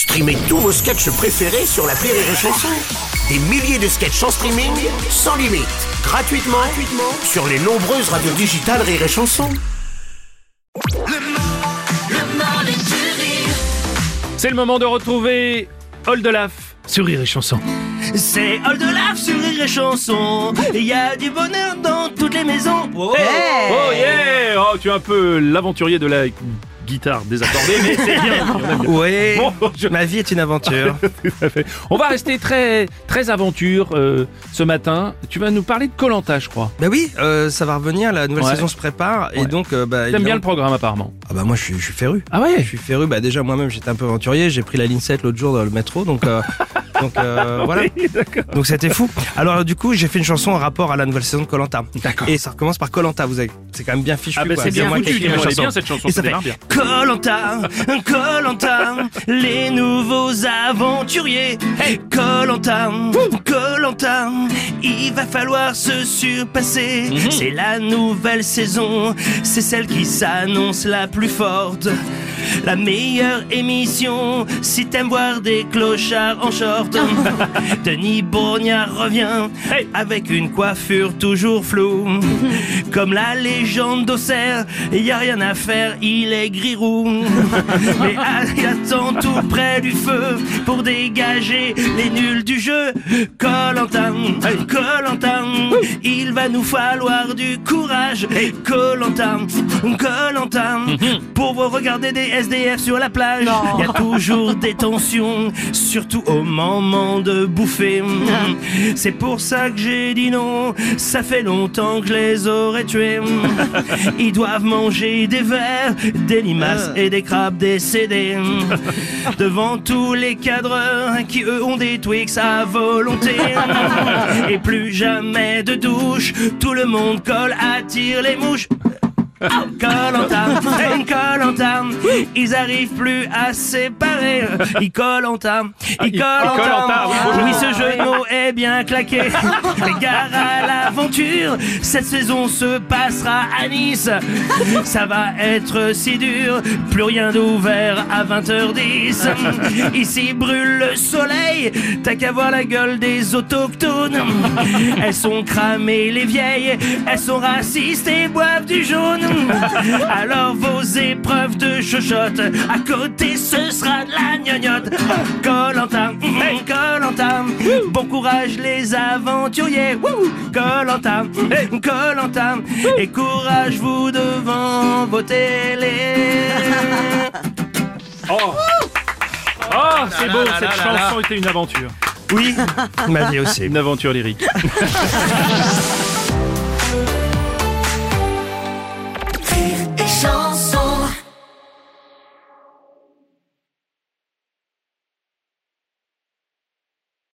Streamez tous vos sketchs préférés sur la Rire et Chanson. Des milliers de sketchs en streaming, sans limite, gratuitement, gratuitement sur les nombreuses radios digitales Rire et Chanson. C'est le moment de retrouver Oldelaf sur Rire et Chanson. C'est Oldelaf sur Rire et Chanson. Il y a du bonheur dans toutes les maisons. Oh, Oh yeah Oh, tu es un peu l'aventurier de la guitare désaccordée, mais c'est bien. Oui, Bon, je- ma vie est une aventure. On va rester très très aventure euh, ce matin. Tu vas nous parler de Colanta, je crois. bah oui, euh, ça va revenir, la nouvelle Ouais. saison se prépare et Ouais. donc euh, bah, T'aimes évidemment- bien le programme apparemment. Ah bah moi je suis, je suis féru. Ah ouais Je suis féru. Bah déjà moi-même j'étais un peu aventurier. J'ai pris la ligne 7 l'autre jour dans le métro, donc donc euh, voilà. Oui. Donc c'était fou. Alors du coup j'ai fait une chanson en rapport à la nouvelle saison de Colanta. D'accord. Et ça recommence par Colanta. Vous avez, c'est quand même bien fichu. Ah bah quoi. c'est bien moi qui ai foutu, écrit la dis-moi, elle est chanson. bien cette chanson, Et ça fait. Colanta, Colanta, les nouveaux aventuriers. Colanta, Colanta, il va falloir se surpasser. Mhm. C'est la nouvelle saison, c'est celle qui s'annonce la plus forte. La meilleure émission, si t'aimes voir des clochards en short. Denis Bourgnard revient Hey. avec une coiffure toujours floue. Comme la légende d'Auxerre, y a rien à faire, il est gris-roux. Mais ah, il attend tout près du feu pour dégager les nuls du jeu. Colantin, Colantin, il va nous falloir du courage. Colantin, Colantin, pour vous regarder des SDF sur la plage. Il y a toujours des tensions, surtout au moment de bouffer. C'est pour ça que j'ai dit non, ça fait longtemps que je les aurais tués. Ils doivent manger des vers, des limaces et des crabes décédés. Devant tous les cadreurs qui eux ont des Twix à volonté. Et plus jamais de douche, tout le monde colle, attire les mouches. Colanta, Colanta, ils arrivent plus à séparer. Ils Colanta, ils Koh-Lanta, Colanta. Oui, ce jeu de mots est bien claqué. Les gars à l'aventure, cette saison se passera à Nice. Ça va être si dur, plus rien d'ouvert à 20h10. Ici brûle le soleil, t'as qu'à voir la gueule des autochtones. Elles sont cramées, les vieilles, elles sont racistes et boivent du jaune. Alors vos épreuves de chochotte, à côté ce sera de la gnognotte. Colanta, Colanta, bon courage les aventuriers. Colanta, Colanta, et courage vous devant vos télés. Oh, Oh, c'est beau, cette chanson était une aventure. Oui, ma vie aussi. Une aventure lyrique.